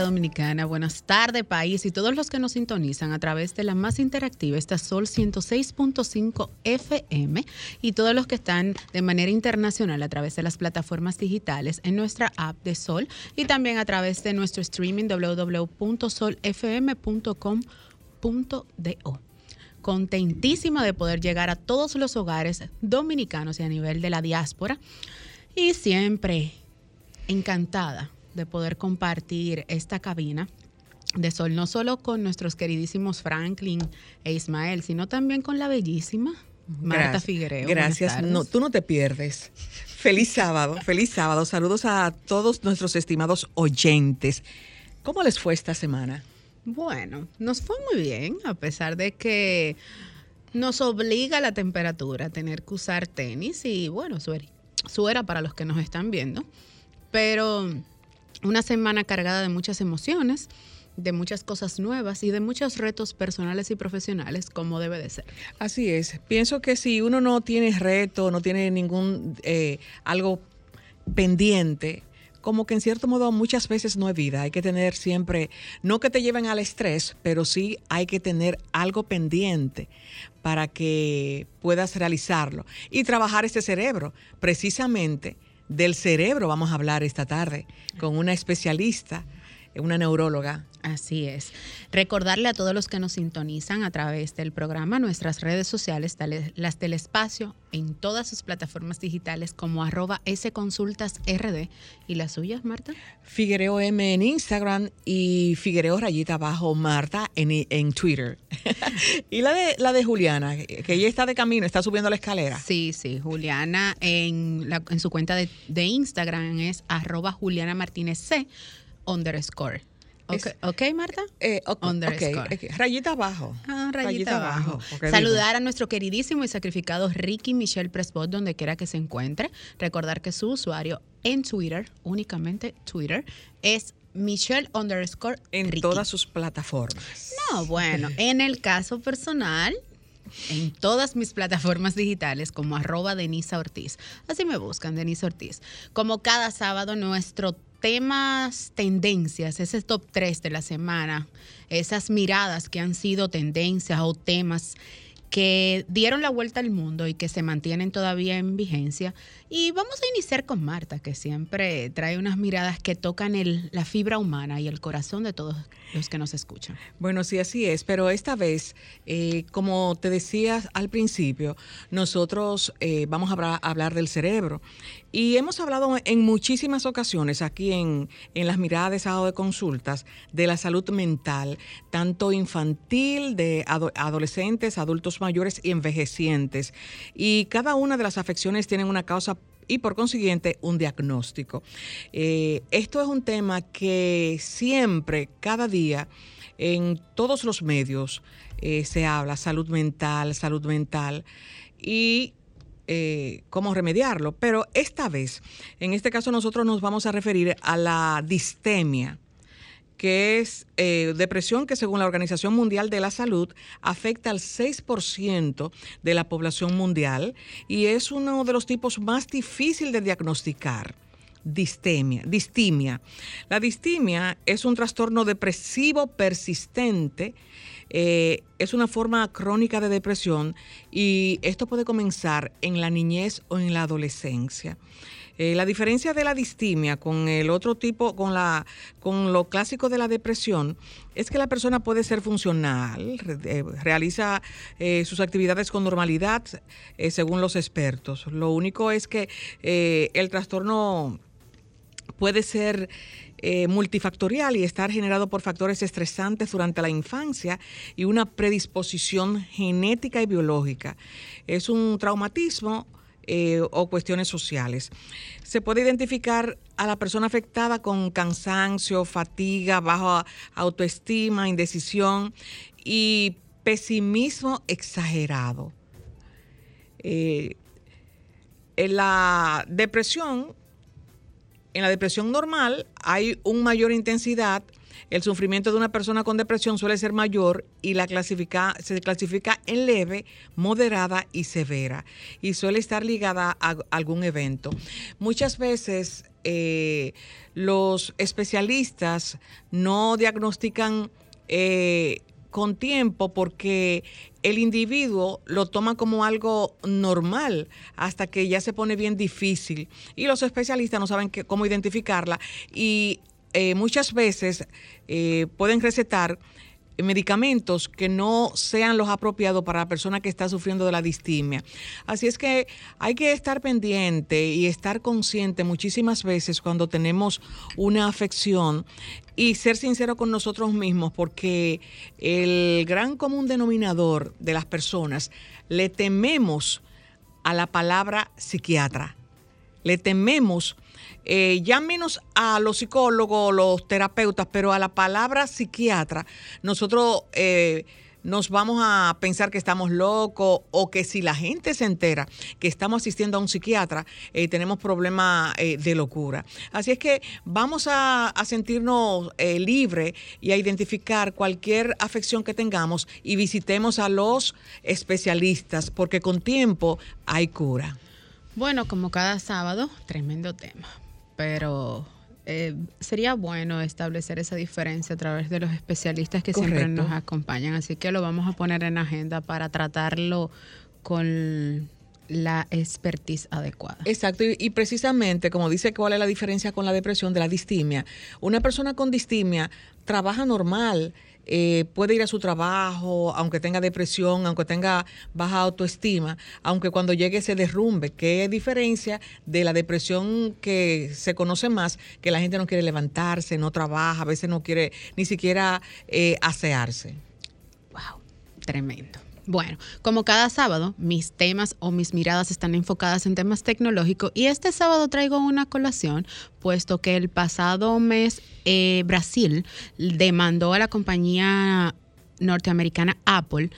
Dominicana, buenas tardes país y todos los que nos sintonizan a través de la más interactiva, esta Sol 106.5 FM y todos los que están de manera internacional a través de las plataformas digitales en nuestra app de Sol y también a través de nuestro streaming www.solfm.com.do contentísima de poder llegar a todos los hogares dominicanos y a nivel de la diáspora. Y siempre encantada de poder compartir esta cabina de sol, no solo con nuestros queridísimos Franklin e Ismael, sino también con la bellísima Marta Figueroa. Gracias. No, tú no te pierdes. Feliz sábado, feliz sábado. Saludos a todos nuestros estimados oyentes. ¿Cómo les fue esta semana? Bueno, nos fue muy bien, a pesar de que nos obliga la temperatura a tener que usar tenis y bueno, suera para los que nos están viendo, pero una semana cargada de muchas emociones, de muchas cosas nuevas y de muchos retos personales y profesionales como debe de ser. Así es, pienso que si uno no tiene reto, no tiene ningún eh, algo pendiente, como que en cierto modo muchas veces no es vida. Hay que tener siempre, no que te lleven al estrés, pero sí hay que tener algo pendiente para que puedas realizarlo y trabajar ese cerebro. Precisamente del cerebro vamos a hablar esta tarde con una especialista una neuróloga. Así es. Recordarle a todos los que nos sintonizan a través del programa nuestras redes sociales, las del espacio, en todas sus plataformas digitales como arroba sconsultasrd. ¿Y las suyas, Marta? Figuereo M en Instagram y Figuereo rayita abajo Marta en, en Twitter. y la de, la de Juliana, que ella está de camino, está subiendo la escalera. Sí, sí. Juliana en, en su cuenta de, de Instagram es arroba Juliana Martínez C underscore. Okay, ok, Marta. Eh, underscore. Rayita abajo. Ah, rayita, abajo. Saludar a nuestro queridísimo y sacrificado Ricky Michelle Presbot, donde quiera que se encuentre. Recordar que su usuario en Twitter, únicamente Twitter, es Michelle underscore En todas sus plataformas. No, bueno, en el caso personal, en todas mis plataformas digitales como arroba Denisa Ortiz. Así me buscan, Denisa Ortiz. Como cada sábado, nuestro temas, tendencias, ese top 3 de la semana, esas miradas que han sido tendencias o temas que dieron la vuelta al mundo y que se mantienen todavía en vigencia. Y vamos a iniciar con Marta, que siempre trae unas miradas que tocan el, la fibra humana y el corazón de todos los que nos escuchan. Bueno, sí, así es, pero esta vez, eh, como te decía al principio, nosotros eh, vamos a hablar, del cerebro. Y hemos hablado en muchísimas ocasiones aquí en, en las miradas de sábado de consultas de la salud mental, tanto infantil, de adolescentes, adultos mayores y envejecientes. Y cada una de las afecciones tiene una causa y por consiguiente un diagnóstico. Eh, esto es un tema que siempre, cada día, en todos los medios eh, se habla, salud mental, salud mental, y eh, cómo remediarlo. Pero esta vez, en este caso nosotros nos vamos a referir a la distemia que es eh, depresión que según la Organización Mundial de la Salud afecta al 6% de la población mundial y es uno de los tipos más difíciles de diagnosticar. Distemia, distimia. La distimia es un trastorno depresivo persistente, eh, es una forma crónica de depresión y esto puede comenzar en la niñez o en la adolescencia. Eh, la diferencia de la distimia con el otro tipo, con, la, con lo clásico de la depresión, es que la persona puede ser funcional, eh, realiza eh, sus actividades con normalidad, según los expertos. Lo único es que el trastorno puede ser multifactorial y estar generado por factores estresantes durante la infancia y una predisposición genética y biológica. Es un traumatismo eh, o cuestiones sociales. Se puede identificar a la persona afectada con cansancio, fatiga, baja autoestima, indecisión y pesimismo exagerado. Eh, en la depresión, en la depresión normal hay una mayor intensidad el sufrimiento de una persona con depresión suele ser mayor y la clasifica, se clasifica en leve, moderada y severa y suele estar ligada a algún evento. Muchas veces eh, los especialistas no diagnostican eh, con tiempo porque el individuo lo toma como algo normal hasta que ya se pone bien difícil y los especialistas no saben cómo identificarla y eh, muchas veces pueden recetar medicamentos que no sean los apropiados para la persona que está sufriendo de la distimia. Así es que hay que estar pendiente y estar consciente muchísimas veces cuando tenemos una afección y ser sincero con nosotros mismos porque el gran común denominador de las personas le tememos a la palabra psiquiatra. Le tememos eh, ya menos a los psicólogos, los terapeutas, pero a la palabra psiquiatra, nosotros eh, nos vamos a pensar que estamos locos o que si la gente se entera que estamos asistiendo a un psiquiatra, eh, tenemos problemas de locura. Así es que vamos a, sentirnos libres y a identificar cualquier afección que tengamos y visitemos a los especialistas, porque con tiempo hay cura. Bueno, como cada sábado, tremendo tema pero eh, sería bueno establecer esa diferencia a través de los especialistas que siempre nos acompañan. Así que lo vamos a poner en agenda para tratarlo con la expertise adecuada. Exacto, y, precisamente como dice cuál es la diferencia con la depresión de la distimia. Una persona con distimia trabaja normal, eh, puede ir a su trabajo, aunque tenga depresión, aunque tenga baja autoestima, aunque cuando llegue se derrumbe. ¿Qué diferencia de la depresión que se conoce más, que la gente no quiere levantarse, no trabaja, a veces no quiere ni siquiera eh, asearse? Wow, tremendo. Bueno, como cada sábado, mis temas o mis miradas están enfocadas en temas tecnológicos y este sábado traigo una colación, puesto que el pasado mes eh, Brasil demandó a la compañía norteamericana Apple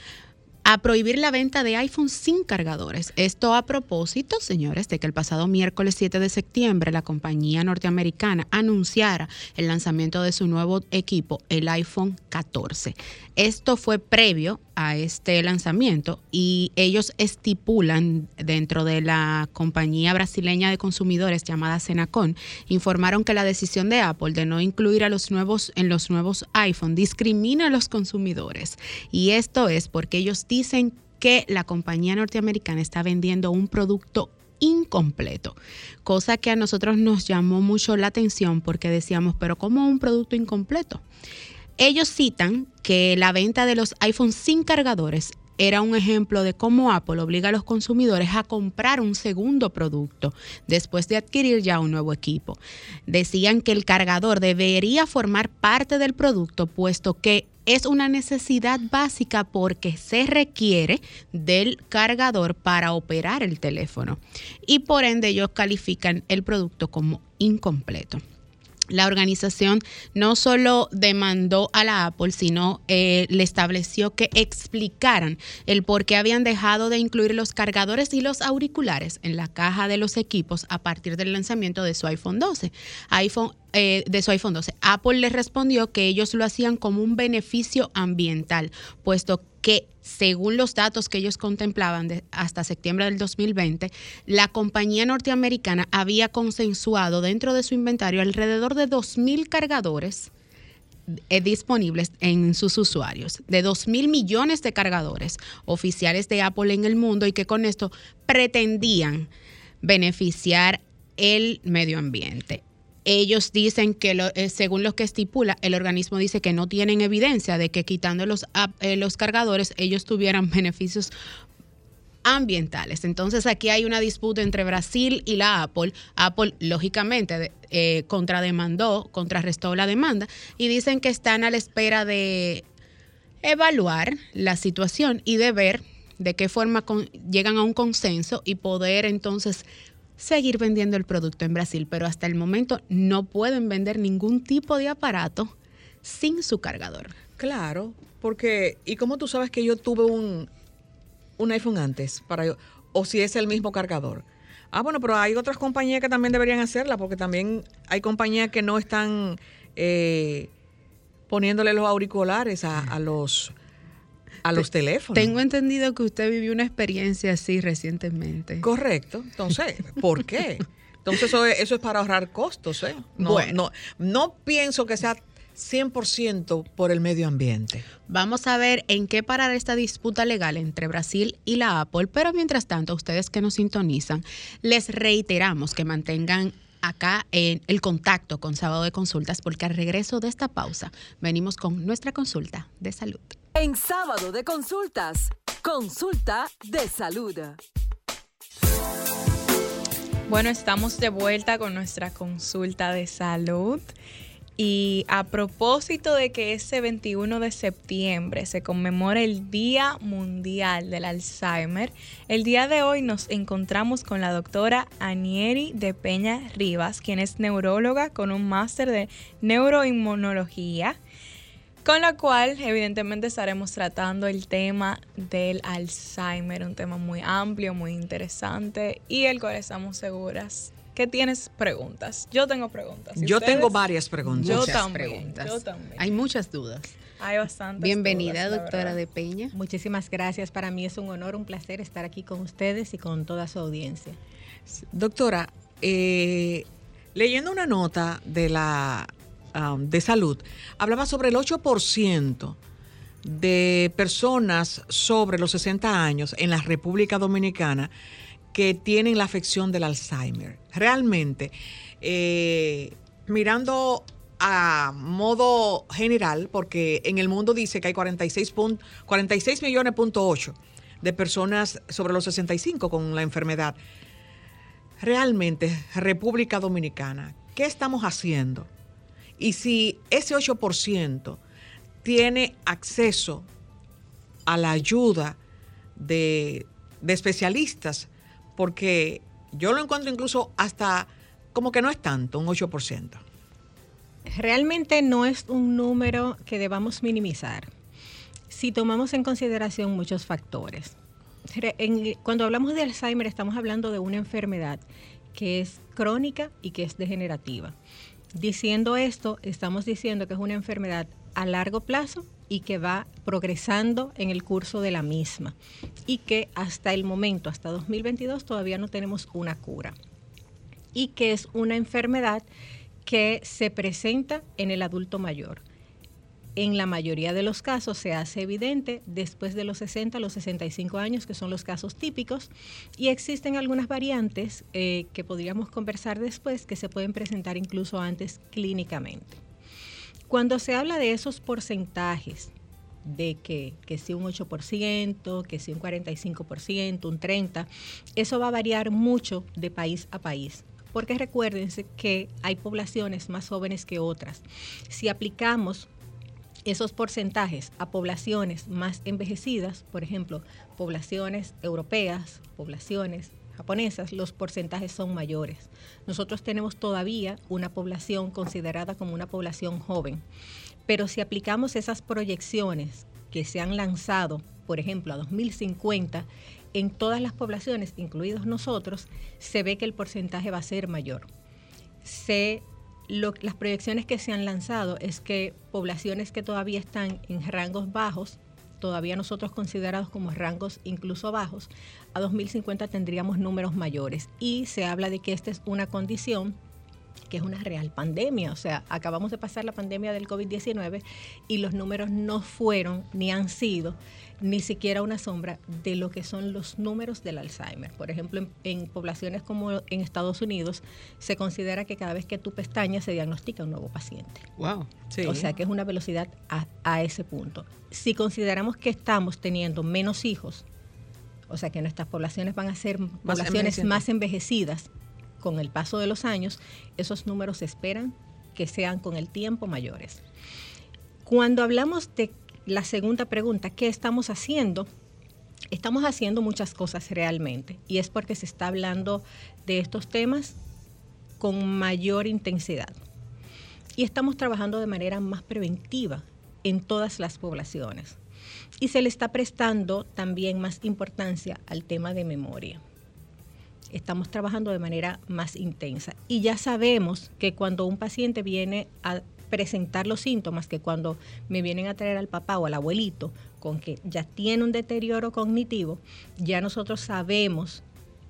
a prohibir la venta de iPhone sin cargadores. Esto a propósito, señores, de que el pasado miércoles 7 de septiembre la compañía norteamericana anunciara el lanzamiento de su nuevo equipo, el iPhone 14. Esto fue previo a este lanzamiento y ellos estipulan dentro de la compañía brasileña de consumidores llamada Senacon, informaron que la decisión de Apple de no incluir a los nuevos en los nuevos iPhone discrimina a los consumidores y esto es porque ellos dicen que la compañía norteamericana está vendiendo un producto incompleto, cosa que a nosotros nos llamó mucho la atención porque decíamos, pero ¿cómo un producto incompleto? Ellos citan que la venta de los iPhones sin cargadores era un ejemplo de cómo Apple obliga a los consumidores a comprar un segundo producto después de adquirir ya un nuevo equipo. Decían que el cargador debería formar parte del producto puesto que es una necesidad básica porque se requiere del cargador para operar el teléfono y por ende ellos califican el producto como incompleto la organización no solo demandó a la Apple, sino eh, le estableció que explicaran el por qué habían dejado de incluir los cargadores y los auriculares en la caja de los equipos a partir del lanzamiento de su iPhone 12. iPhone eh, de su iPhone 12. Apple les respondió que ellos lo hacían como un beneficio ambiental, puesto que según los datos que ellos contemplaban hasta septiembre del 2020, la compañía norteamericana había consensuado dentro de su inventario alrededor de 2.000 cargadores eh, disponibles en sus usuarios, de 2 mil millones de cargadores oficiales de Apple en el mundo y que con esto pretendían beneficiar el medio ambiente ellos dicen que eh, según lo que estipula, el organismo dice que no tienen evidencia de que quitando los, eh, los cargadores ellos tuvieran beneficios ambientales. Entonces aquí hay una disputa entre Brasil y la Apple. Apple, lógicamente, eh, contrademandó, contrarrestó la demanda y dicen que están a la espera de evaluar la situación y de ver de qué forma llegan a un consenso y poder entonces seguir vendiendo el producto en Brasil, pero hasta el momento no pueden vender ningún tipo de aparato sin su cargador. Claro, porque, ¿y cómo tú sabes que yo tuve un, un iPhone antes? Para, o si es el mismo cargador. Ah, bueno, pero hay otras compañías que también deberían hacerla, porque también hay compañías que no están eh, poniéndole los auriculares a los a los teléfonos. Tengo entendido que usted vivió una experiencia así recientemente. Correcto. Entonces, ¿por qué? Entonces eso es, eso es para ahorrar costos. ¿eh? No, Bueno. no, no pienso que sea 100% por el medio ambiente. Vamos a ver en qué parará esta disputa legal entre Brasil y la Apple, pero mientras tanto, ustedes que nos sintonizan, les reiteramos que mantengan acá en el contacto con Sábado de Consultas, porque al regreso de esta pausa venimos con nuestra consulta de salud. En sábado de consultas, consulta de salud. Bueno, estamos de vuelta con nuestra consulta de salud. Y a propósito de que ese 21 de septiembre se conmemora el Día Mundial del Alzheimer, el día de hoy nos encontramos con la doctora Anieri de Peña Rivas, quien es neuróloga con un máster de neuroinmunología, con la cual evidentemente estaremos tratando el tema del Alzheimer, un tema muy amplio, muy interesante y el cual estamos seguras que tienes preguntas. Yo tengo preguntas. ¿Y Yo ustedes? tengo varias preguntas. Yo Muchas también, preguntas. yo también. Hay muchas dudas. Hay bastantes. Bienvenida, dudas, doctora de Peña. Muchísimas gracias. Para mí es un honor, un placer estar aquí con ustedes y con toda su audiencia. Doctora, eh, leyendo una nota de la um, de salud, hablaba sobre el 8% de personas sobre los 60 años en la República Dominicana que tienen la afección del Alzheimer. Realmente, eh, mirando a modo general, porque en el mundo dice que hay 46, pun- 46 millones de personas sobre los 65 con la enfermedad. Realmente, República Dominicana, ¿qué estamos haciendo? Y si ese 8% tiene acceso a la ayuda de, de especialistas, porque yo lo encuentro incluso hasta como que no es tanto, un 8%. Realmente no es un número que debamos minimizar si tomamos en consideración muchos factores. Cuando hablamos de Alzheimer estamos hablando de una enfermedad que es crónica y que es degenerativa. Diciendo esto, estamos diciendo que es una enfermedad a largo plazo y que va progresando en el curso de la misma y que hasta el momento, hasta 2022, todavía no tenemos una cura y que es una enfermedad que se presenta en el adulto mayor. En la mayoría de los casos se hace evidente después de los 60 a los 65 años, que son los casos típicos, y existen algunas variantes eh, que podríamos conversar después que se pueden presentar incluso antes clínicamente. Cuando se habla de esos porcentajes, de que, que si un 8%, que si un 45%, un 30%, eso va a variar mucho de país a país. Porque recuérdense que hay poblaciones más jóvenes que otras. Si aplicamos esos porcentajes a poblaciones más envejecidas, por ejemplo, poblaciones europeas, poblaciones japonesas, los porcentajes son mayores. Nosotros tenemos todavía una población considerada como una población joven, pero si aplicamos esas proyecciones que se han lanzado, por ejemplo, a 2050, en todas las poblaciones, incluidos nosotros, se ve que el porcentaje va a ser mayor. Se las proyecciones que se han lanzado es que poblaciones que todavía están en rangos bajos, todavía nosotros considerados como rangos incluso bajos, a 2050 tendríamos números mayores. Y se habla de que esta es una condición que es una real pandemia. O sea, acabamos de pasar la pandemia del COVID-19 y los números no fueron ni han sido ni siquiera una sombra de lo que son los números del Alzheimer. Por ejemplo, en, en poblaciones como en Estados Unidos, se considera que cada vez que tú pestañas se diagnostica un nuevo paciente. Wow. Sí. O sea que es una velocidad a, a ese punto. Si consideramos que estamos teniendo menos hijos, o sea que nuestras poblaciones van a ser poblaciones más envejecidas con el paso de los años, esos números se esperan que sean con el tiempo mayores. Cuando hablamos de la segunda pregunta, ¿qué estamos haciendo? Estamos haciendo muchas cosas realmente y es porque se está hablando de estos temas con mayor intensidad y estamos trabajando de manera más preventiva en todas las poblaciones. Y se le está prestando también más importancia al tema de memoria. Estamos trabajando de manera más intensa. Y ya sabemos que cuando un paciente viene a presentar los síntomas, que cuando me vienen a traer al papá o al abuelito con que ya tiene un deterioro cognitivo, ya nosotros sabemos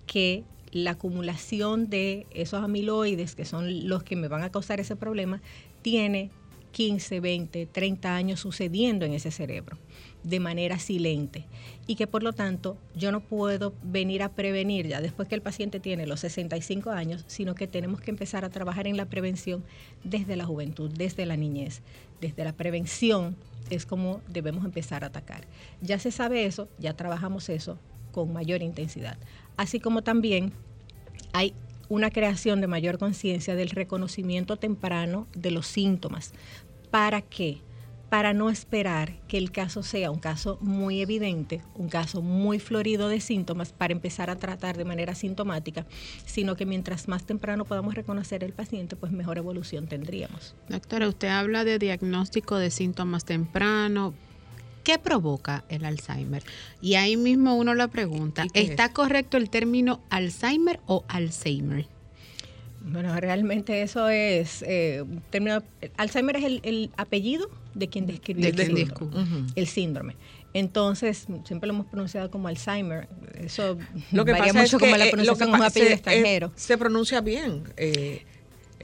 que la acumulación de esos amiloides, que son los que me van a causar ese problema, tiene 15, 20, 30 años sucediendo en ese cerebro de manera silente y que por lo tanto yo no puedo venir a prevenir ya después que el paciente tiene los 65 años, sino que tenemos que empezar a trabajar en la prevención desde la juventud, desde la niñez, desde la prevención es como debemos empezar a atacar. Ya se sabe eso, ya trabajamos eso con mayor intensidad. Así como también hay una creación de mayor conciencia del reconocimiento temprano de los síntomas. ¿Para qué? para no esperar que el caso sea un caso muy evidente, un caso muy florido de síntomas para empezar a tratar de manera sintomática, sino que mientras más temprano podamos reconocer el paciente, pues mejor evolución tendríamos. Doctora, usted habla de diagnóstico de síntomas temprano. ¿Qué provoca el Alzheimer? Y ahí mismo uno lo pregunta, ¿está correcto el término Alzheimer o Alzheimer? Bueno, realmente eso es, eh, término, Alzheimer es el, apellido de quien describió el, síndrome. Entonces, siempre lo hemos pronunciado como Alzheimer. Eso lo que varía pasa mucho es como la eh, pronunciación como un apellido extranjero. se pronuncia bien. Eh,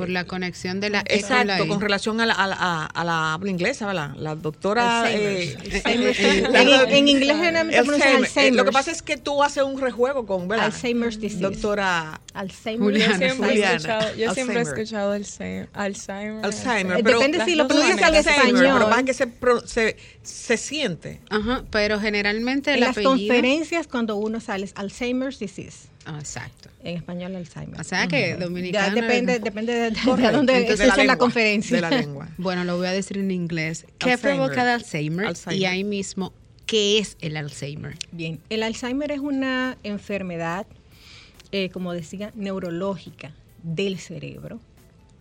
por la conexión de la Exacto, con relación a la, a la, habla inglesa, ¿verdad? La doctora... Eh, en, inglés Alzheimer. Lo que pasa es que tú haces un rejuego con, ¿verdad? Alzheimer's disease. Doctora Alzheimer. Yo siempre, He, escuchado, yo siempre he escuchado Alzheimer. Alzheimer. pero Depende si lo pronuncias al español. Pero más que se, se, se siente. Ajá, pero generalmente En las conferencias cuando uno sale Alzheimer's disease. Ah, exacto. En español Alzheimer. O sea que dominicano. depende, depende de, de, dónde estés en la conferencia. De la lengua. bueno, lo voy a decir en inglés. ¿Qué provoca el Alzheimer? Y ahí mismo, ¿qué es el Alzheimer? Bien, el Alzheimer es una enfermedad, eh, como decía, neurológica del cerebro,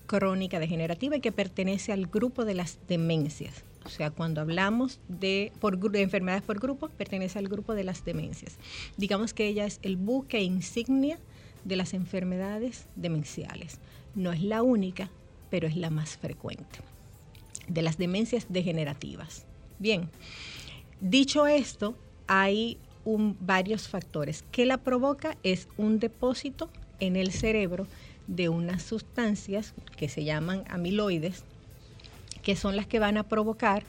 crónica degenerativa y que pertenece al grupo de las demencias. O sea, cuando hablamos de, enfermedades por grupo, pertenece al grupo de las demencias. Digamos que ella es el buque insignia de las enfermedades demenciales. No es la única, pero es la más frecuente. De las demencias degenerativas. Bien, dicho esto, hay varios factores. que la provoca? Es un depósito en el cerebro de unas sustancias que se llaman amiloides, que son las que van a provocar,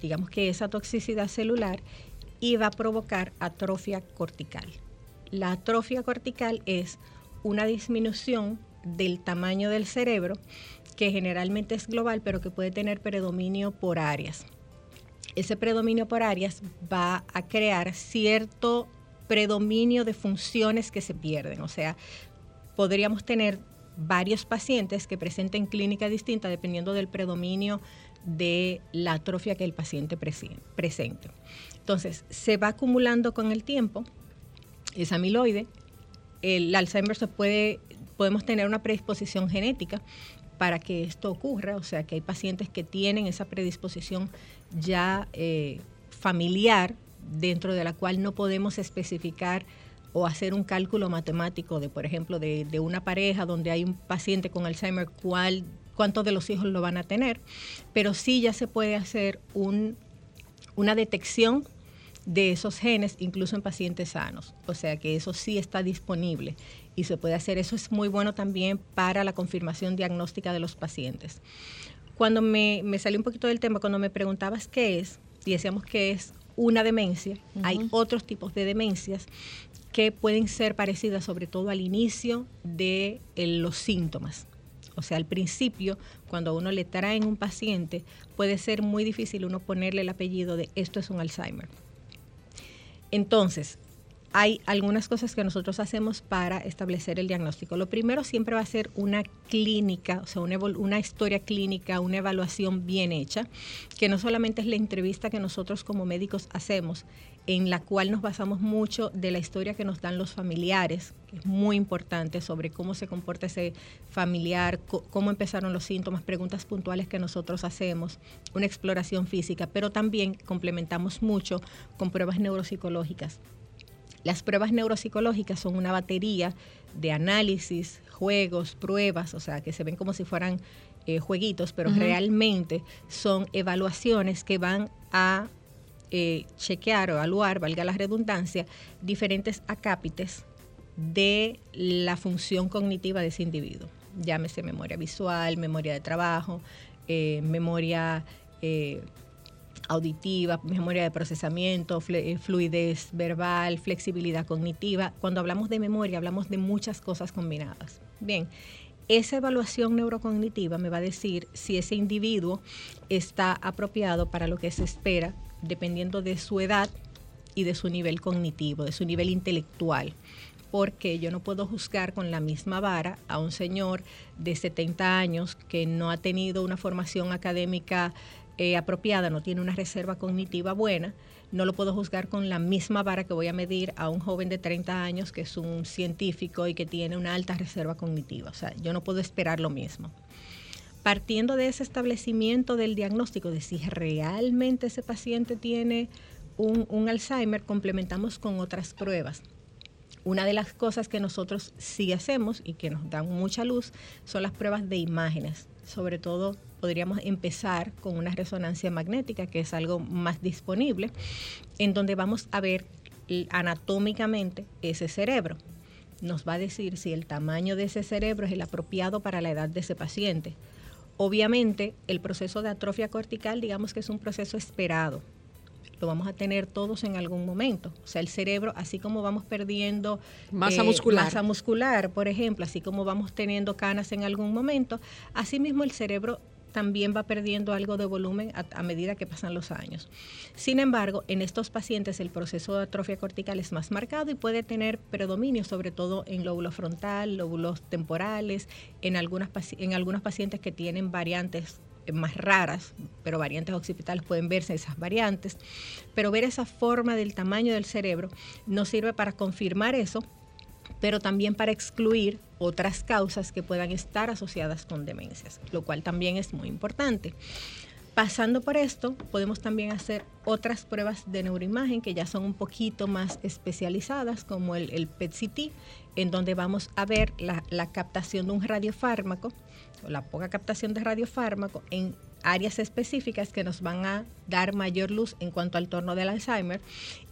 digamos que esa toxicidad celular y va a provocar atrofia cortical. La atrofia cortical es una disminución del tamaño del cerebro que generalmente es global, pero que puede tener predominio por áreas. Ese predominio por áreas va a crear cierto predominio de funciones que se pierden. O sea, podríamos tener varios pacientes que presenten clínica distinta dependiendo del predominio de la atrofia que el paciente presente. Entonces, se va acumulando con el tiempo esa amiloide. El Alzheimer se puede, podemos tener una predisposición genética para que esto ocurra, o sea que hay pacientes que tienen esa predisposición ya eh, familiar dentro de la cual no podemos especificar o hacer un cálculo matemático de, por ejemplo, de, de, una pareja donde hay un paciente con Alzheimer, cuál cuántos de los hijos lo van a tener, pero sí ya se puede hacer un, una detección de esos genes incluso en pacientes sanos. O sea que eso sí está disponible y se puede hacer. Eso es muy bueno también para la confirmación diagnóstica de los pacientes. Cuando me, me salió un poquito del tema, cuando me preguntabas qué es, y decíamos que es una demencia, hay otros tipos de demencias que pueden ser parecidas sobre todo al inicio de los síntomas. O sea, al principio, cuando uno le traen un paciente, puede ser muy difícil uno ponerle el apellido de esto es un Alzheimer. Entonces, hay algunas cosas que nosotros hacemos para establecer el diagnóstico. Lo primero siempre va a ser una clínica, o sea, una, historia clínica, una evaluación bien hecha, que no solamente es la entrevista que nosotros como médicos hacemos, en la cual nos basamos mucho de la historia que nos dan los familiares, que es muy importante sobre cómo se comporta ese familiar, cómo empezaron los síntomas, preguntas puntuales que nosotros hacemos, una exploración física, pero también complementamos mucho con pruebas neuropsicológicas. Las pruebas neuropsicológicas son una batería de análisis, juegos, pruebas, o sea, que se ven como si fueran eh, jueguitos, pero realmente son evaluaciones que van a eh, chequear o evaluar, valga la redundancia, diferentes acápites de la función cognitiva de ese individuo. Llámese memoria visual, memoria de trabajo, eh, memoria eh, auditiva, memoria de procesamiento, fluidez verbal, flexibilidad cognitiva. Cuando hablamos de memoria, hablamos de muchas cosas combinadas. Bien, esa evaluación neurocognitiva me va a decir si ese individuo está apropiado para lo que se espera, dependiendo de su edad y de su nivel cognitivo, de su nivel intelectual porque yo no puedo juzgar con la misma vara a un señor de 70 años que no ha tenido una formación académica eh, apropiada, no tiene una reserva cognitiva buena, no lo puedo juzgar con la misma vara que voy a medir a un joven de 30 años que es un científico y que tiene una alta reserva cognitiva. O sea, yo no puedo esperar lo mismo. Partiendo de ese establecimiento del diagnóstico de si realmente ese paciente tiene un, Alzheimer, complementamos con otras pruebas una de las cosas que nosotros sí hacemos y que nos dan mucha luz son las pruebas de imágenes. Sobre todo podríamos empezar con una resonancia magnética, que es algo más disponible, en donde vamos a ver anatómicamente ese cerebro. Nos va a decir si el tamaño de ese cerebro es el apropiado para la edad de ese paciente. Obviamente, el proceso de atrofia cortical, digamos que es un proceso esperado lo vamos a tener todos en algún momento. O sea, el cerebro, así como vamos perdiendo masa eh, muscular, masa muscular, por ejemplo, así como vamos teniendo canas en algún momento, así mismo el cerebro también va perdiendo algo de volumen a, medida que pasan los años. Sin embargo, en estos pacientes el proceso de atrofia cortical es más marcado y puede tener predominio, sobre todo en lóbulo frontal, lóbulos temporales, en, en algunos pacientes que tienen variantes más raras, pero variantes occipitales pueden verse esas variantes, pero ver esa forma del tamaño del cerebro nos sirve para confirmar eso, pero también para excluir otras causas que puedan estar asociadas con demencias, lo cual también es muy importante. Pasando por esto, podemos también hacer otras pruebas de neuroimagen que ya son un poquito más especializadas, como el, PET-CT, en donde vamos a ver la, la captación de un radiofármaco la poca captación de radiofármaco en áreas específicas que nos van a dar mayor luz en cuanto al torno del Alzheimer.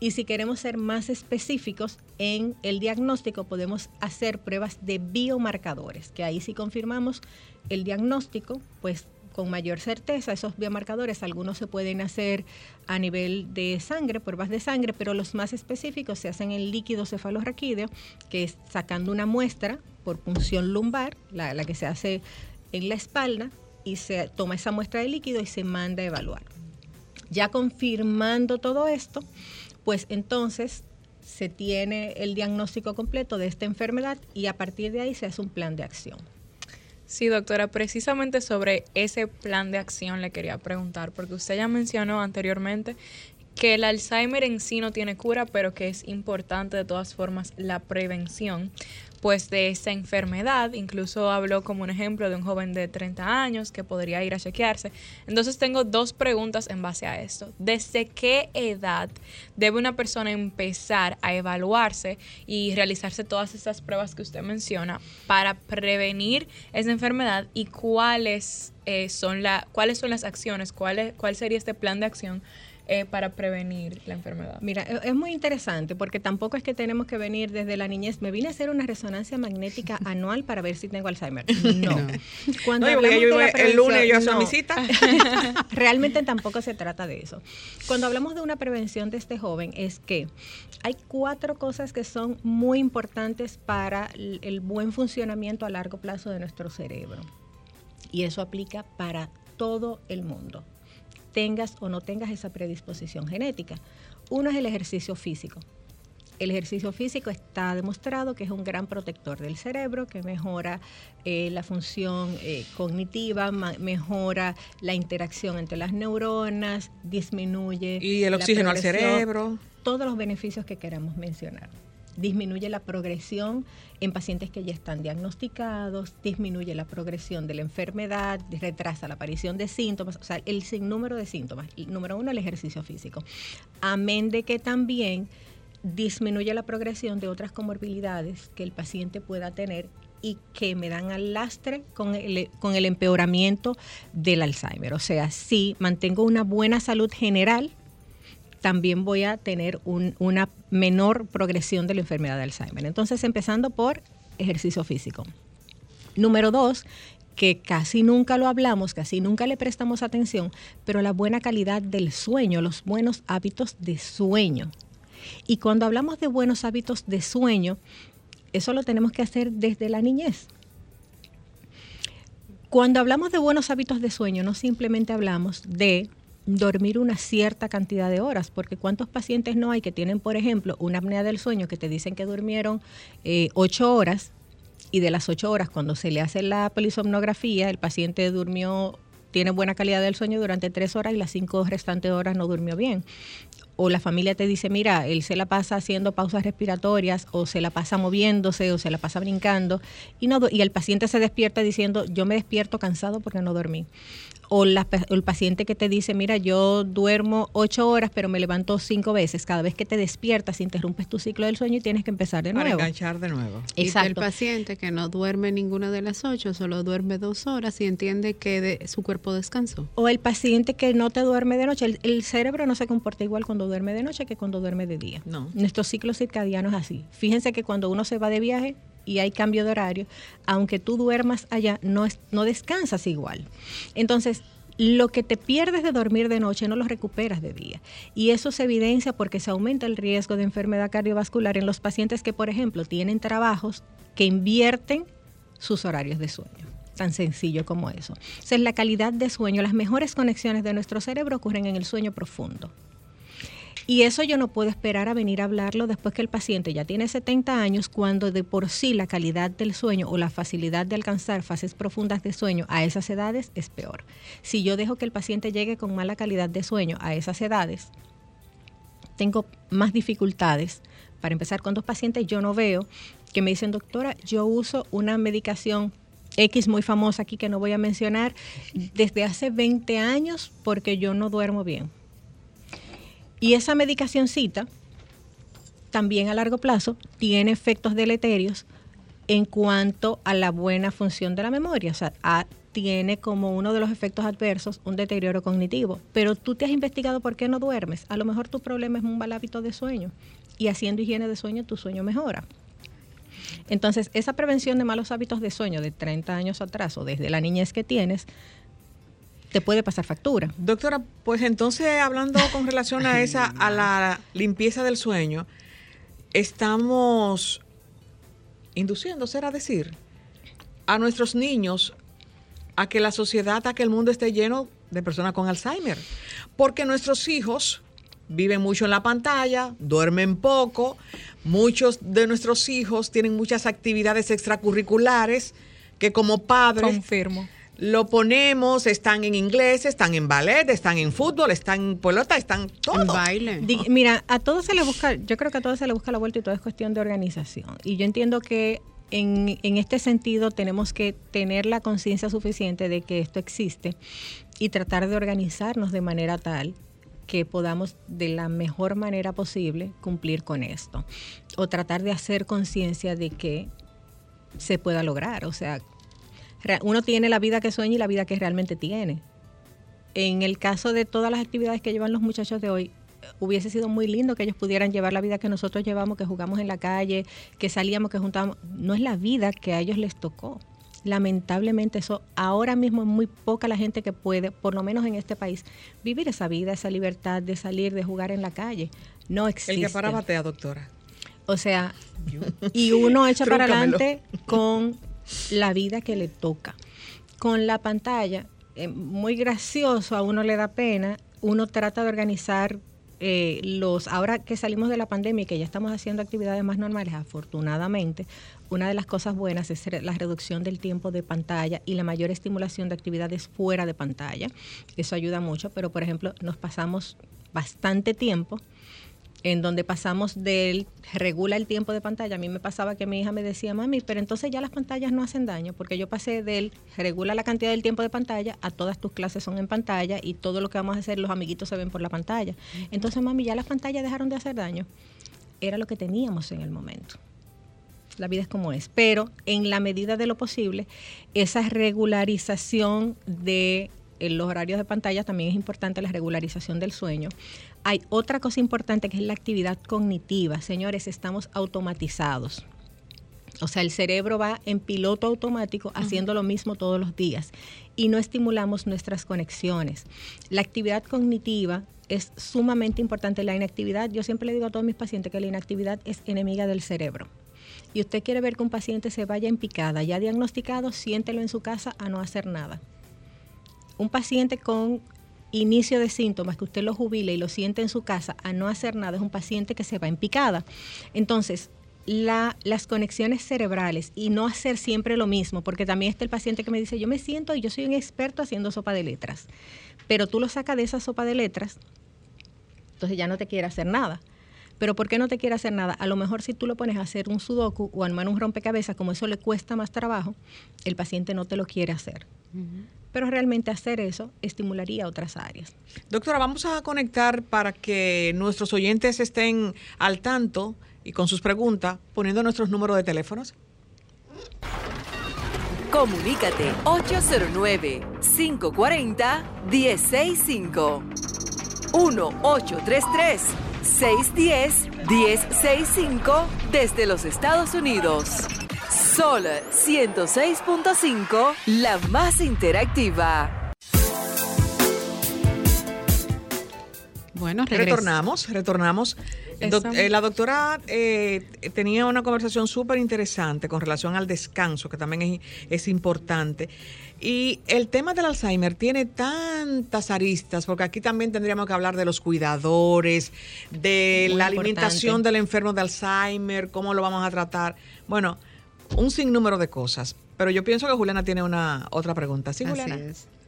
Y si queremos ser más específicos en el diagnóstico, podemos hacer pruebas de biomarcadores, que ahí si confirmamos el diagnóstico, pues con mayor certeza. Esos biomarcadores, algunos se pueden hacer a nivel de sangre, pruebas de sangre, pero los más específicos se hacen en líquido cefalorraquídeo, que es sacando una muestra por punción lumbar, la, la que se hace en la espalda y se toma esa muestra de líquido y se manda a evaluar. Ya confirmando todo esto, pues entonces se tiene el diagnóstico completo de esta enfermedad y a partir de ahí se hace un plan de acción. Sí, doctora, precisamente sobre ese plan de acción le quería preguntar, porque usted ya mencionó anteriormente que el Alzheimer en sí no tiene cura, pero que es importante de todas formas la prevención pues de esa enfermedad. Incluso habló como un ejemplo de un joven de 30 años que podría ir a chequearse. Entonces tengo dos preguntas en base a esto. ¿Desde qué edad debe una persona empezar a evaluarse y realizarse todas esas pruebas que usted menciona para prevenir esa enfermedad y cuáles eh, son la, cuáles son las acciones, cuál, cuál sería este plan de acción eh, para prevenir la enfermedad? Mira, e, es muy interesante porque tampoco es que tenemos que venir desde la niñez. Me vine a hacer una resonancia magnética anual para ver si tengo Alzheimer. No. Cuando no, yo, el lunes yo hago mi cita. Realmente tampoco se trata de eso. Cuando hablamos de una prevención de este joven es que hay cuatro cosas que son muy importantes para el buen funcionamiento a largo plazo de nuestro cerebro. Y eso aplica para todo el mundo tengas o no tengas esa predisposición genética. Uno es el ejercicio físico. El ejercicio físico está demostrado que es un gran protector del cerebro, que mejora eh, la función eh, cognitiva, mejora la interacción entre las neuronas, disminuye. Y el oxígeno al cerebro. Todos los beneficios que queramos mencionar disminuye la progresión en pacientes que ya están diagnosticados, disminuye la progresión de la enfermedad, retrasa la aparición de síntomas, o sea, el sinnúmero de síntomas. número uno, el ejercicio físico. Amén de que también disminuye la progresión de otras comorbilidades que el paciente pueda tener y que me dan al lastre con el, con el empeoramiento del Alzheimer. O sea, si mantengo una buena salud general, también voy a tener una menor progresión de la enfermedad de Alzheimer. Entonces, empezando por ejercicio físico. Número dos, que casi nunca lo hablamos, casi nunca le prestamos atención, pero la buena calidad del sueño, los buenos hábitos de sueño. Y cuando hablamos de buenos hábitos de sueño, eso lo tenemos que hacer desde la niñez. Cuando hablamos de buenos hábitos de sueño, no simplemente hablamos de dormir una cierta cantidad de horas, porque cuántos pacientes no hay que tienen, por ejemplo, una apnea del sueño que te dicen que durmieron eh, ocho horas y de las ocho horas, cuando se le hace la polisomnografía, el paciente durmió, tiene buena calidad del sueño durante tres horas y las cinco restantes horas no durmió bien o la familia te dice, mira, él se la pasa haciendo pausas respiratorias o se la pasa moviéndose o se la pasa brincando y, no, y el paciente se despierta diciendo, yo me despierto cansado porque no dormí o, el paciente que te dice, mira, yo duermo ocho horas, pero me levanto cinco veces. Cada vez que te despiertas, interrumpes tu ciclo del sueño y tienes que empezar de nuevo. Para enganchar de nuevo. Exacto. Y el paciente que no duerme ninguna de las ocho, solo duerme dos horas y entiende que su cuerpo descansó. O el paciente que no te duerme de noche. El, cerebro no se comporta igual cuando duerme de noche que cuando duerme de día. No. Nuestro ciclo circadiano es así. Fíjense que cuando uno se va de viaje, y hay cambio de horario, aunque tú duermas allá, no, no descansas igual. Entonces, lo que te pierdes de dormir de noche no lo recuperas de día. Y eso se evidencia porque se aumenta el riesgo de enfermedad cardiovascular en los pacientes que, por ejemplo, tienen trabajos que invierten sus horarios de sueño. Tan sencillo como eso. Entonces, la calidad de sueño, las mejores conexiones de nuestro cerebro ocurren en el sueño profundo. Y eso yo no puedo esperar a venir a hablarlo después que el paciente ya tiene 70 años, cuando de por sí la calidad del sueño o la facilidad de alcanzar fases profundas de sueño a esas edades es peor. Si yo dejo que el paciente llegue con mala calidad de sueño a esas edades, tengo más dificultades. Para empezar, con dos pacientes yo no veo que me dicen, doctora, yo uso una medicación X muy famosa aquí que no voy a mencionar desde hace 20 años porque yo no duermo bien y esa medicacióncita también a largo plazo tiene efectos deleterios en cuanto a la buena función de la memoria. O sea, tiene como uno de los efectos adversos un deterioro cognitivo. Pero tú te has investigado por qué no duermes. A lo mejor tu problema es un mal hábito de sueño. Y haciendo higiene de sueño, tu sueño mejora. Entonces, esa prevención de malos hábitos de sueño de 30 años atrás o desde la niñez que tienes, te puede pasar factura. Doctora, pues entonces hablando con relación a esa, a la limpieza del sueño, estamos induciendo, será decir, a nuestros niños a que la sociedad, a que el mundo esté lleno de personas con Alzheimer. Porque nuestros hijos viven mucho en la pantalla, duermen poco, muchos de nuestros hijos tienen muchas actividades extracurriculares que como padres... Confirmo lo ponemos, están en inglés, están en ballet, están en fútbol, están en pelota, están todo. En baile. mira, a todos se le busca, yo creo que a todos se le busca la vuelta y todo es cuestión de organización. Y yo entiendo que en, en este sentido tenemos que tener la conciencia suficiente de que esto existe y tratar de organizarnos de manera tal que podamos de la mejor manera posible cumplir con esto. O tratar de hacer conciencia de que se pueda lograr. O sea, uno tiene la vida que sueña y la vida que realmente tiene. En el caso de todas las actividades que llevan los muchachos de hoy, hubiese sido muy lindo que ellos pudieran llevar la vida que nosotros llevamos, que jugamos en la calle, que salíamos, que juntábamos. No es la vida que a ellos les tocó. Lamentablemente eso ahora mismo es muy poca la gente que puede, por lo menos en este país, vivir esa vida, esa libertad de salir, de jugar en la calle. No existe. El que para batea, doctora. O sea, y uno echa para adelante con la vida que le toca. Con la pantalla, eh, muy gracioso, a uno le da pena, uno trata de organizar eh, los, ahora que salimos de la pandemia y que ya estamos haciendo actividades más normales, afortunadamente, una de las cosas buenas es la reducción del tiempo de pantalla y la mayor estimulación de actividades fuera de pantalla. Eso ayuda mucho, pero por ejemplo, nos pasamos bastante tiempo en donde pasamos del regula el tiempo de pantalla. A mí me pasaba que mi hija me decía, mami, pero entonces ya las pantallas no hacen daño, porque yo pasé del regula la cantidad del tiempo de pantalla a todas tus clases son en pantalla y todo lo que vamos a hacer, los amiguitos se ven por la pantalla. Entonces, mami, ya las pantallas dejaron de hacer daño. Era lo que teníamos en el momento. La vida es como es. Pero en la medida de lo posible, esa regularización de los horarios de pantalla también es importante la regularización del sueño. Hay otra cosa importante que es la actividad cognitiva. Señores, estamos automatizados. O sea, el cerebro va en piloto automático haciendo lo mismo todos los días y no estimulamos nuestras conexiones. La actividad cognitiva es sumamente importante. La inactividad, yo siempre le digo a todos mis pacientes que la inactividad es enemiga del cerebro. Y usted quiere ver que un paciente se vaya en picada, ya diagnosticado, siéntelo en su casa a no hacer nada. Un paciente con inicio de síntomas que usted lo jubile y lo siente en su casa a no hacer nada es un paciente que se va en picada. Entonces, las conexiones cerebrales y no hacer siempre lo mismo, porque también está el paciente que me dice, yo me siento y yo soy un experto haciendo sopa de letras, pero tú lo sacas de esa sopa de letras, entonces ya no te quiere hacer nada. Pero ¿por qué no te quiere hacer nada? A lo mejor si tú lo pones a hacer un sudoku o armar un rompecabezas, como eso le cuesta más trabajo, el paciente no te lo quiere hacer. Pero realmente hacer eso estimularía otras áreas. Doctora, vamos a conectar para que nuestros oyentes estén al tanto y con sus preguntas poniendo nuestros números de teléfonos. Comunícate 809-540-1065. 1-833-610-1065 desde los Estados Unidos. Sol 106.5, la más interactiva. Bueno, retornamos, retornamos. Eh, la doctora eh, tenía una conversación súper interesante con relación al descanso, que también es, importante. Y el tema del Alzheimer tiene tantas aristas, porque aquí también tendríamos que hablar de los cuidadores, de la alimentación del enfermo de Alzheimer, cómo lo vamos a tratar. Bueno, un sinnúmero de cosas. Pero yo pienso que Juliana tiene una otra pregunta. ¿Sí, Juliana?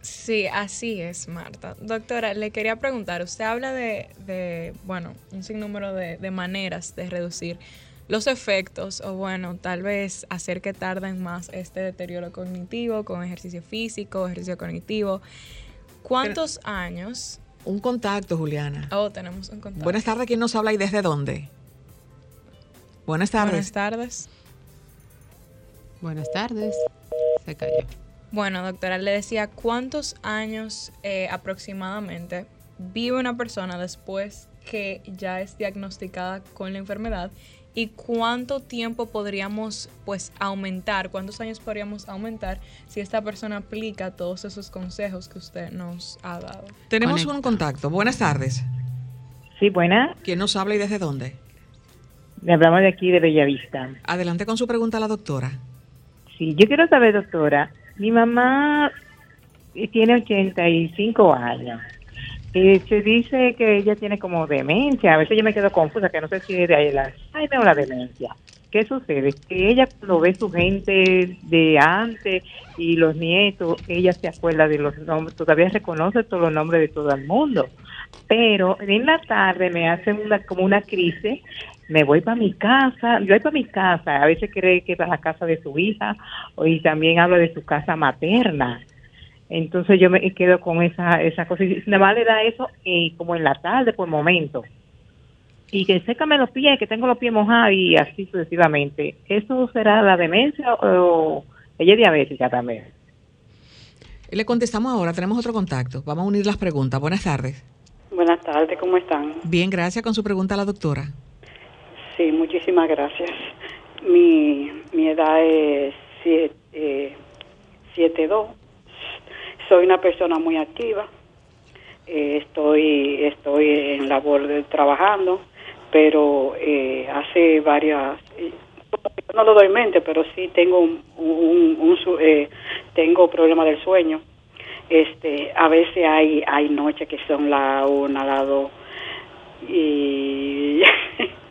Sí, así es, Marta. Doctora, le quería preguntar, usted habla de, bueno, un sinnúmero de, de, maneras de reducir los efectos o, bueno, tal vez hacer que tarden más este deterioro cognitivo con ejercicio físico, ejercicio cognitivo. ¿Cuántos años? Un contacto, Juliana. Oh, tenemos un contacto. Buenas tardes, ¿quién nos habla y desde dónde? Buenas tardes. Buenas tardes. Buenas tardes. Se cayó. Bueno, doctora, le decía, ¿cuántos años eh, aproximadamente vive una persona después que ya es diagnosticada con la enfermedad y cuánto tiempo podríamos pues aumentar, cuántos años podríamos aumentar si esta persona aplica todos esos consejos que usted nos ha dado. Tenemos un contacto. Buenas tardes. Sí, buena. ¿Quién nos habla y desde dónde? Le hablamos de aquí de Bellavista. Adelante con su pregunta a la doctora. Sí, yo quiero saber, doctora, mi mamá tiene 85 años. Y se dice que ella tiene como demencia. A veces yo me quedo confusa, que no sé si es de la Alzheimer o la demencia. ¿Qué sucede? Que ella cuando ve su gente de antes y los nietos, ella se acuerda de los nombres, todavía reconoce todos los nombres de todo el mundo. Pero en la tarde me hace una, como una crisis me voy para mi casa, yo voy para mi casa, a veces cree que va a la casa de su hija y también hablo de su casa materna. Entonces yo me quedo con esa esa cosa y nada más le da eso y como en la tarde por momento. Y que sécame los pies, que tengo los pies mojados y así sucesivamente. ¿Eso será la demencia o ella es diabética también? Le contestamos ahora, tenemos otro contacto. Vamos a unir las preguntas. Buenas tardes. Buenas tardes, ¿cómo están? Bien, gracias. Con su pregunta a la doctora. Sí, muchísimas gracias. Mi, mi edad es 7'2". Siete, Soy una persona muy activa. Eh, estoy estoy en labor de trabajando, pero eh, hace varias no lo doy mente, pero sí tengo un, un, eh, tengo problemas del sueño. Este, a veces hay hay noches que son la una, la dos y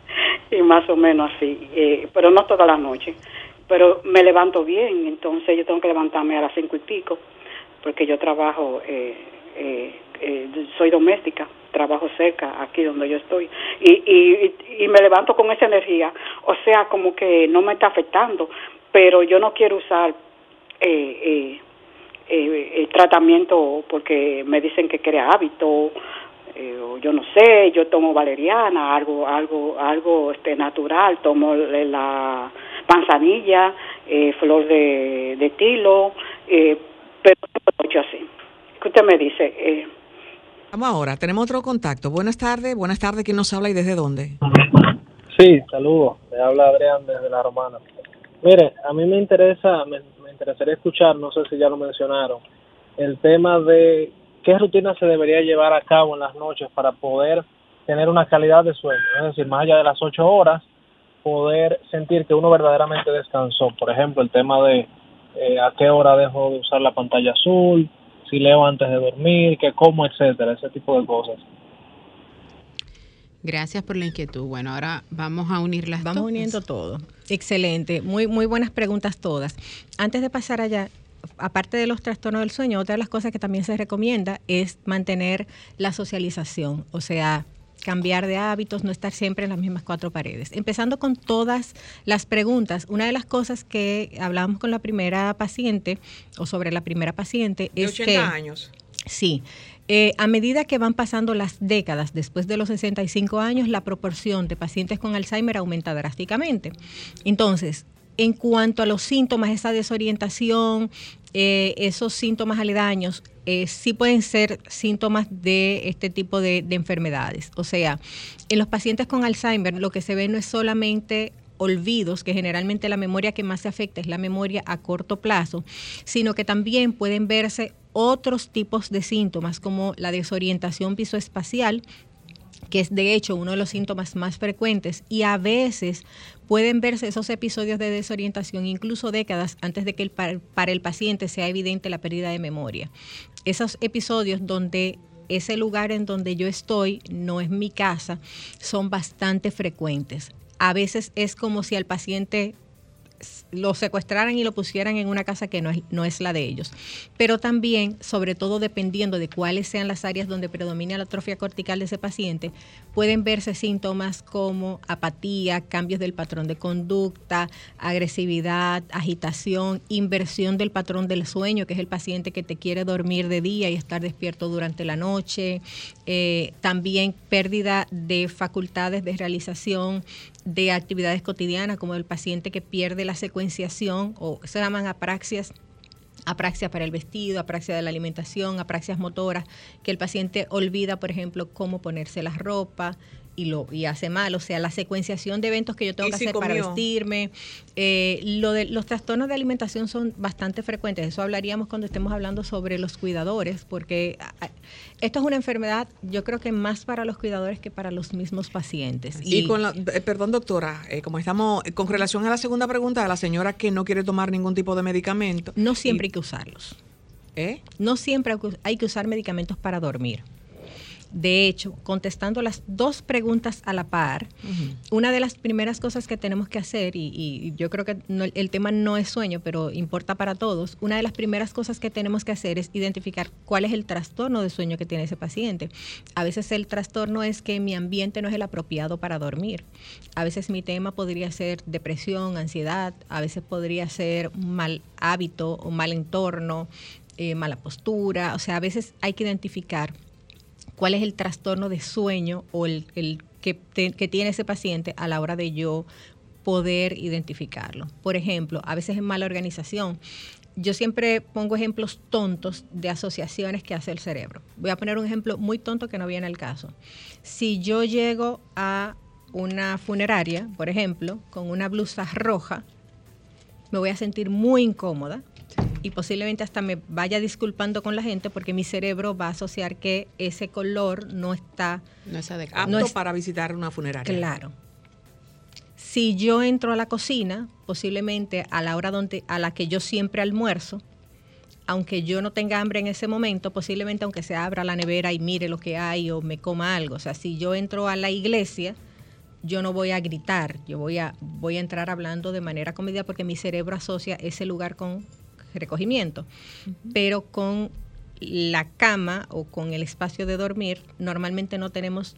y más o menos así, eh, pero no todas las noches. Pero me levanto bien, entonces yo tengo que levantarme a las cinco y pico, porque yo trabajo, eh, eh, soy doméstica, trabajo cerca, aquí donde yo estoy, y, y, y me levanto con esa energía, o sea, como que no me está afectando, pero yo no quiero usar el tratamiento porque me dicen que crea hábito eh, yo no sé, yo tomo valeriana, algo, algo, algo este natural, tomo la manzanilla, eh, flor de, de tilo, eh, pero mucho así. ¿Qué usted me dice? Eh, Vamos ahora, tenemos otro contacto. Buenas tardes, buenas tardes, ¿quién nos habla y desde dónde? Sí, saludos. Me habla Adrián desde La Romana. Mire, a mí me interesa, me, me interesaría escuchar, no sé si ya lo mencionaron, el tema de qué rutina se debería llevar a cabo en las noches para poder tener una calidad de sueño, es decir, más allá de las ocho horas, poder sentir que uno verdaderamente descansó. Por ejemplo, el tema de eh, a qué hora dejo de usar la pantalla azul, si leo antes de dormir, qué como, etcétera, ese tipo de cosas. Gracias por la inquietud. Bueno, ahora vamos a unir las Vamos dos. uniendo todo. Excelente. Muy, muy buenas preguntas todas. Antes de pasar allá, aparte de los trastornos del sueño, otra de las cosas que también se recomienda es mantener la socialización, o sea, cambiar de hábitos, no estar siempre en las mismas cuatro paredes. Empezando con todas las preguntas, una de las cosas que hablamos con la primera paciente o sobre la primera paciente De es 80 que años. Sí. Eh, a medida que van pasando las décadas, después de los 65 años, la proporción de pacientes con Alzheimer aumenta drásticamente. Entonces, en cuanto a los síntomas, esa desorientación, eh, esos síntomas aledaños, eh, sí pueden ser síntomas de este tipo de, de enfermedades. O sea, en los pacientes con Alzheimer lo que se ve no es solamente olvidos, que generalmente la memoria que más se afecta es la memoria a corto plazo, sino que también pueden verse otros tipos de síntomas como la desorientación visoespacial, que es de hecho uno de los síntomas más frecuentes y a veces pueden verse esos episodios de desorientación incluso décadas antes de que para el paciente sea evidente la pérdida de memoria. Esos episodios donde ese lugar en donde yo estoy no es mi casa son bastante frecuentes. A veces es como si al paciente lo secuestraran y lo pusieran en una casa que no es, no es la de ellos. Pero también, sobre todo dependiendo de cuáles sean las áreas donde predomina la atrofia cortical de ese paciente, pueden verse síntomas como apatía, cambios del patrón de conducta, agresividad, agitación, inversión del patrón del sueño, que es el paciente que te quiere dormir de día y estar despierto durante la noche, eh, también pérdida de facultades de realización de actividades cotidianas, como el paciente que pierde la secuenciación, o se llaman apraxias, apraxia para el vestido, apraxia de la alimentación, apraxias motoras, que el paciente olvida, por ejemplo, cómo ponerse la ropa y lo y hace mal, o sea, la secuenciación de eventos que yo tengo ¿Y que si hacer para vestirme. Eh, lo de, los trastornos de alimentación son bastante frecuentes, eso hablaríamos cuando estemos hablando sobre los cuidadores, porque esto es una enfermedad, yo creo que más para los cuidadores que para los mismos pacientes. Y, con la, eh, perdón, doctora, eh, como estamos, con relación a la segunda pregunta de la señora que no quiere tomar ningún tipo de medicamento. no siempre y- hay que usarlos. ¿eh? No siempre hay que usar medicamentos para dormir. De hecho, contestando las dos preguntas a la par, una de las primeras cosas que tenemos que hacer, y, y yo creo que no- el tema no es sueño, pero importa para todos, una de las primeras cosas que tenemos que hacer es identificar cuál es el trastorno de sueño que tiene ese paciente. A veces el trastorno es que mi ambiente no es el apropiado para dormir. A veces mi tema podría ser depresión, ansiedad, a veces podría ser un mal hábito, un mal entorno, eh, mala postura. O sea, a veces hay que identificar cuál es el trastorno de sueño o el, que, que tiene ese paciente a la hora de yo poder identificarlo. Por ejemplo, a veces es mala organización. Yo siempre pongo ejemplos tontos de asociaciones que hace el cerebro. Voy a poner un ejemplo muy tonto que no viene al caso. Si yo llego a una funeraria, por ejemplo, con una blusa roja, me voy a sentir muy incómoda y posiblemente hasta me vaya disculpando con la gente porque mi cerebro va a asociar que ese color no está No es adecuado. Apto No es- para visitar una funeraria. claro. Si yo entro a la cocina, posiblemente a la hora donde, a la que yo siempre almuerzo, aunque yo no tenga hambre en ese momento, posiblemente aunque se abra la nevera y mire lo que hay o me coma algo. O sea, si yo entro a la iglesia, yo no voy a gritar, yo voy a, voy a entrar hablando de manera comedida porque mi cerebro asocia ese lugar con recogimiento. Pero con la cama o con el espacio de dormir, normalmente no tenemos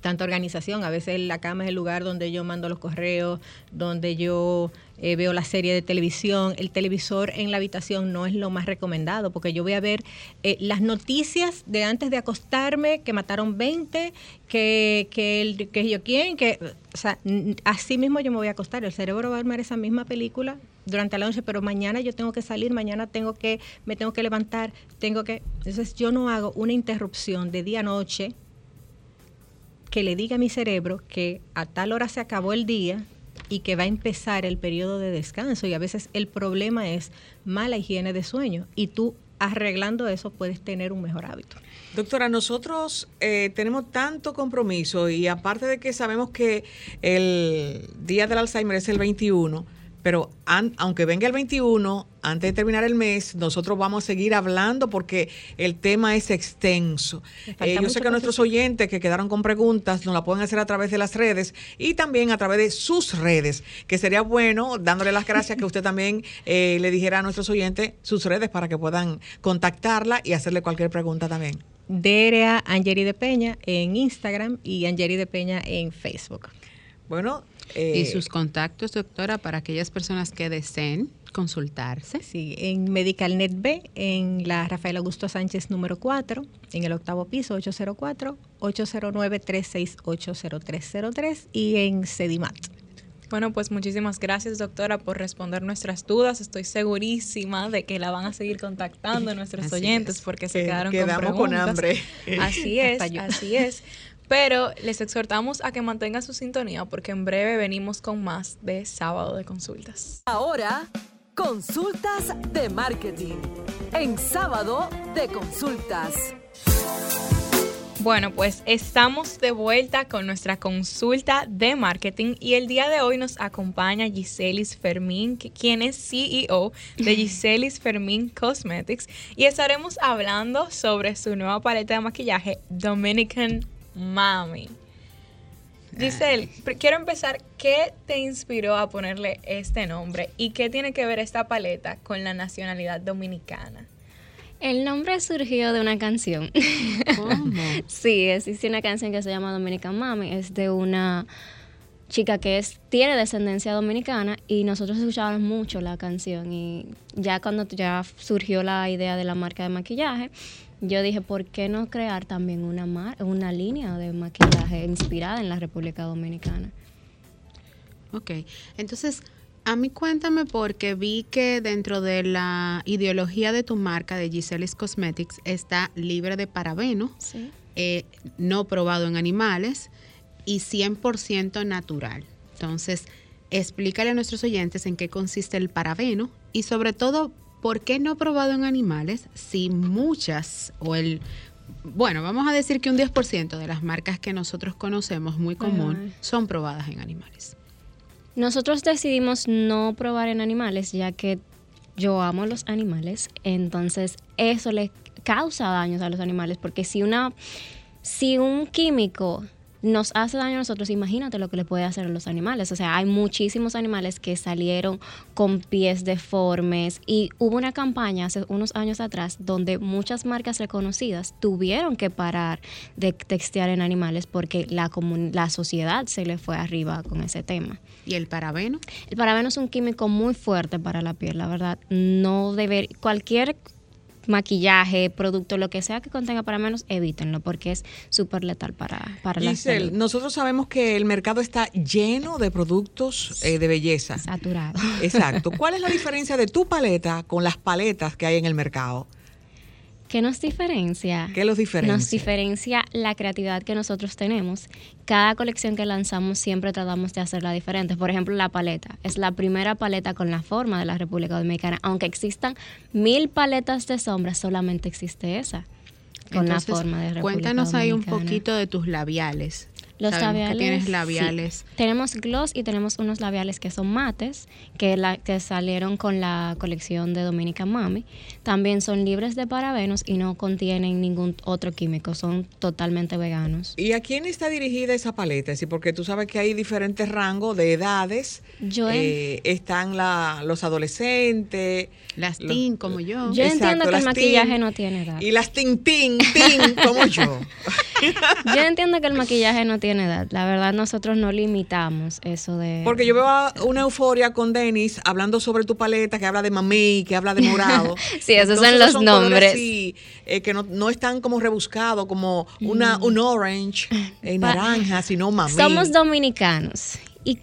tanta organización. A veces la cama es el lugar donde yo mando los correos, donde yo eh, veo la serie de televisión. El televisor en la habitación no es lo más recomendado porque yo voy a ver eh, las noticias de antes de acostarme, que mataron 20, que, que, el, que yo quién, que... O sea, así mismo yo me voy a acostar. El cerebro va a armar esa misma película durante la noche, pero mañana yo tengo que salir, mañana tengo que, me tengo que levantar, tengo que. Entonces yo no hago una interrupción de día a noche que le diga a mi cerebro que a tal hora se acabó el día y que va a empezar el periodo de descanso. Y a veces el problema es mala higiene de sueño y tú arreglando eso puedes tener un mejor hábito. Doctora, nosotros eh, tenemos tanto compromiso y aparte de que sabemos que el día del Alzheimer es el 21, pero aunque venga el 21, antes de terminar el mes, nosotros vamos a seguir hablando porque el tema es extenso. Eh, yo sé que nuestros oyentes que quedaron con preguntas nos la pueden hacer a través de las redes y también a través de sus redes, que sería bueno dándole las gracias que usted también eh, le dijera a nuestros oyentes sus redes para que puedan contactarla y hacerle cualquier pregunta también. DRA Angeri de Peña en Instagram y Angeri de Peña en Facebook. Bueno, y eh, sus contactos, doctora, para aquellas personas que deseen consultarse. Sí, en MedicalNet B, en la Rafael Augusto Sánchez número 4, en el octavo piso, 804-809-3680303 y en Cedimat. Bueno, pues muchísimas gracias, doctora, por responder nuestras dudas. Estoy segurísima de que la van a seguir contactando nuestros oyentes porque se quedaron con preguntas. con hambre. Así es, así es. Pero les exhortamos a que mantengan su sintonía porque en breve venimos con más de sábado de consultas. Ahora, consultas de marketing. En sábado de consultas. Bueno, pues estamos de vuelta con nuestra consulta de marketing y el día de hoy nos acompaña Giselis Fermín, quien es CEO de Giselis Fermín Cosmetics y estaremos hablando sobre su nueva paleta de maquillaje Dominican Mami. Giselle, quiero empezar. ¿Qué te inspiró a ponerle este nombre y qué tiene que ver esta paleta con la nacionalidad dominicana? El nombre surgió de una canción. ¿Cómo? sí, existe una canción que se llama Dominican Mami. Es de una chica que es, tiene descendencia dominicana y nosotros escuchábamos mucho la canción y ya cuando ya surgió la idea de la marca de maquillaje, yo dije, ¿por qué no crear también una, una línea de maquillaje inspirada en la República Dominicana? Ok, entonces a mí cuéntame porque vi que dentro de la ideología de tu marca de Giselis Cosmetics está libre de parabeno, eh, no probado en animales y 100% natural. Entonces, explícale a nuestros oyentes en qué consiste el parabeno y sobre todo ¿por qué no probado en animales si muchas o el bueno, vamos a decir que un 10% de las marcas que nosotros conocemos muy común son probadas en animales. Nosotros decidimos no probar en animales ya que yo amo los animales, entonces eso le causa daños a los animales porque si una si un químico nos hace daño a nosotros, imagínate lo que le puede hacer a los animales. O sea, hay muchísimos animales que salieron con pies deformes y hubo una campaña hace unos años atrás donde muchas marcas reconocidas tuvieron que parar de textear en animales porque la, la sociedad se le fue arriba con ese tema. ¿Y el parabeno? El parabeno es un químico muy fuerte para la piel, la verdad. No deber, cualquier maquillaje, producto, lo que sea que contenga para menos, evítenlo porque es súper letal para, para la salud. nosotros sabemos que el mercado está lleno de productos eh, de belleza. Saturado. Exacto. ¿Cuál es la diferencia de tu paleta con las paletas que hay en el mercado? ¿Qué nos diferencia? ¿Qué los diferencia? Nos diferencia la creatividad que nosotros tenemos. Cada colección que lanzamos siempre tratamos de hacerla diferente. Por ejemplo, la paleta. Es la primera paleta con la forma de la República Dominicana. Aunque existan mil paletas de sombras, solamente existe esa con la forma de República Cuéntanos ahí un poquito de tus labiales. Los labiales. Que tienes labiales. Tenemos gloss y tenemos unos labiales que son mates, que, la, que salieron con la colección de Dominica Mami. También son libres de parabenos y no contienen ningún otro químico, son totalmente veganos. ¿Y a quién está dirigida esa paleta? Sí, porque tú sabes que hay diferentes rangos de edades. Yo eh, están la, los adolescentes. Las teen, como yo. Yo entiendo que el maquillaje no tiene edad. Y las tin, tin, tin, como yo. yo entiendo que el maquillaje no tiene edad. La verdad, nosotros no limitamos eso de. Porque yo veo una euforia con Denis hablando sobre tu paleta, que habla de mamey, que habla de morado. sí, esos son los nombres. Sí, eh, que no, no, están como rebuscados, como una, mm. un orange, en naranja, sino mamey. Somos dominicanos. Y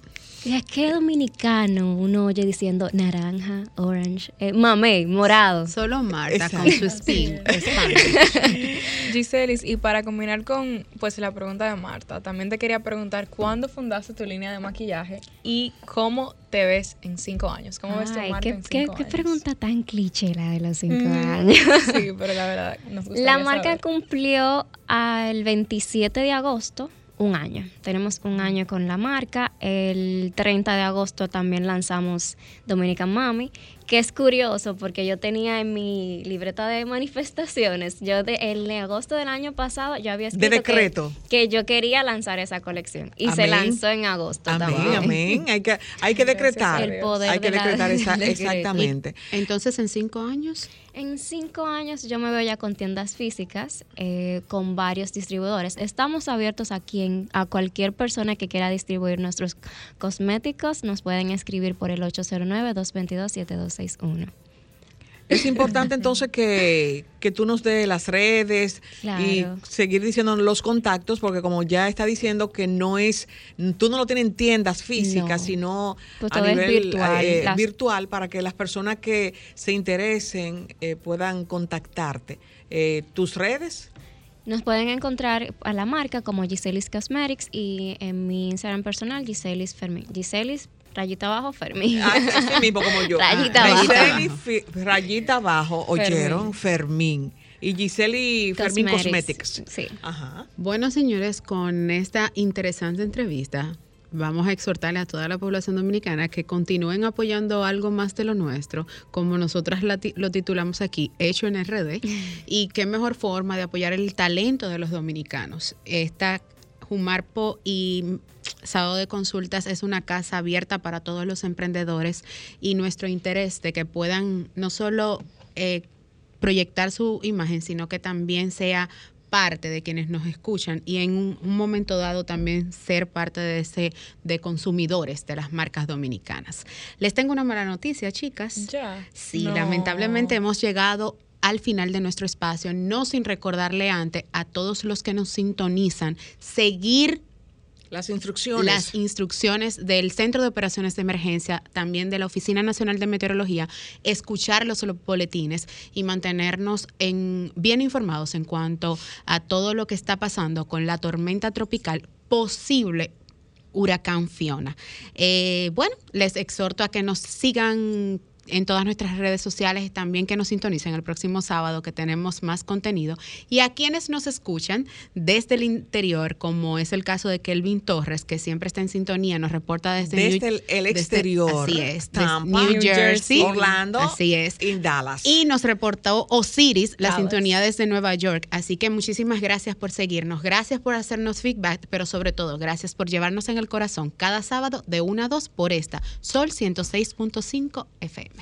Ya, ¿Qué dominicano uno oye diciendo naranja, orange, eh, mamey, morado? Solo Marta Exacto. con su spin. Spanish. Giselis, y para combinar con pues la pregunta de Marta, también te quería preguntar cuándo fundaste tu línea de maquillaje y cómo te ves en cinco años. ¿Cómo ves tu Ay, marca qué, en qué- cinco qué años? pregunta tan cliché la de los cinco Mm, años. Sí, pero la verdad nos La marca saber. cumplió el 27 de agosto un año. Tenemos un año con la marca. El 30 de agosto también lanzamos Dominican Mami, que es curioso porque yo tenía en mi libreta de manifestaciones, yo de, el de agosto del año pasado yo había escrito que- decreto. Que, yo quería lanzar esa colección y se lanzó en agosto Amén, también. amén. Hay que, hay que decretar. El poder hay que de la- decretar esa- exactamente. Entonces, en cinco años, En cinco años yo me veo ya con tiendas físicas, eh, con varios distribuidores. Estamos abiertos aquí en, a cualquier persona que quiera distribuir nuestros cosméticos. Nos pueden escribir por el 809-222-7261. Es importante entonces que, que tú nos des las redes y seguir diciendo los contactos, porque como ya está diciendo que no es, tú no lo tienes en tiendas físicas, No. sino Pues a nivel virtual. eh, Las- virtual para que las personas que se interesen eh, puedan contactarte. Eh, ¿Tus redes? Nos pueden encontrar a la marca como Giselis Cosmetics y en mi Instagram personal Giselis Fermín. Giselis rayita abajo Fermín. Ah, así mismo como yo. Rayita Ah, abajo. Rayita abajo, oyeron, Fermín. Y Giseli Fermín Cosmetics. Sí. Ajá. Bueno, señores, con esta interesante entrevista, vamos a exhortarle a toda la población dominicana que continúen apoyando algo más de lo nuestro, como nosotras lo titulamos aquí, Hecho en RD, y qué mejor forma de apoyar el talento de los dominicanos. Esta Jumarpo y Sábado de Consultas es una casa abierta para todos los emprendedores y nuestro interés de que puedan no solo eh, proyectar su imagen, sino que también sea parte de quienes nos escuchan y en un, un momento dado también ser parte de ese de consumidores de las marcas dominicanas. Les tengo una mala noticia, chicas. Ya. Sí, No. lamentablemente hemos llegado al final de nuestro espacio, no sin recordarle antes a todos los que nos sintonizan seguir Las instrucciones. las instrucciones del Centro de Operaciones de Emergencia, también de la Oficina Nacional de Meteorología, escuchar los boletines y mantenernos en, bien informados en cuanto a todo lo que está pasando con la tormenta tropical posible huracán Fiona. Eh, bueno, les exhorto a que nos sigan en todas nuestras redes sociales, también que nos sintonicen el próximo sábado que tenemos más contenido. Y a quienes nos escuchan desde el interior, como es el caso de Kelvin Torres, que siempre está en sintonía, nos reporta desde, Desde New- el- el desde- exterior, así es, Tampa, New New Jersey, Jersey, Orlando así es. y Dallas. Y nos reportó Osiris, la Dallas. sintonía desde Nueva York. Así que muchísimas gracias por seguirnos, gracias por hacernos feedback, pero sobre todo gracias por llevarnos en el corazón cada sábado de 1 a 2 por esta Sol 106.5 FM.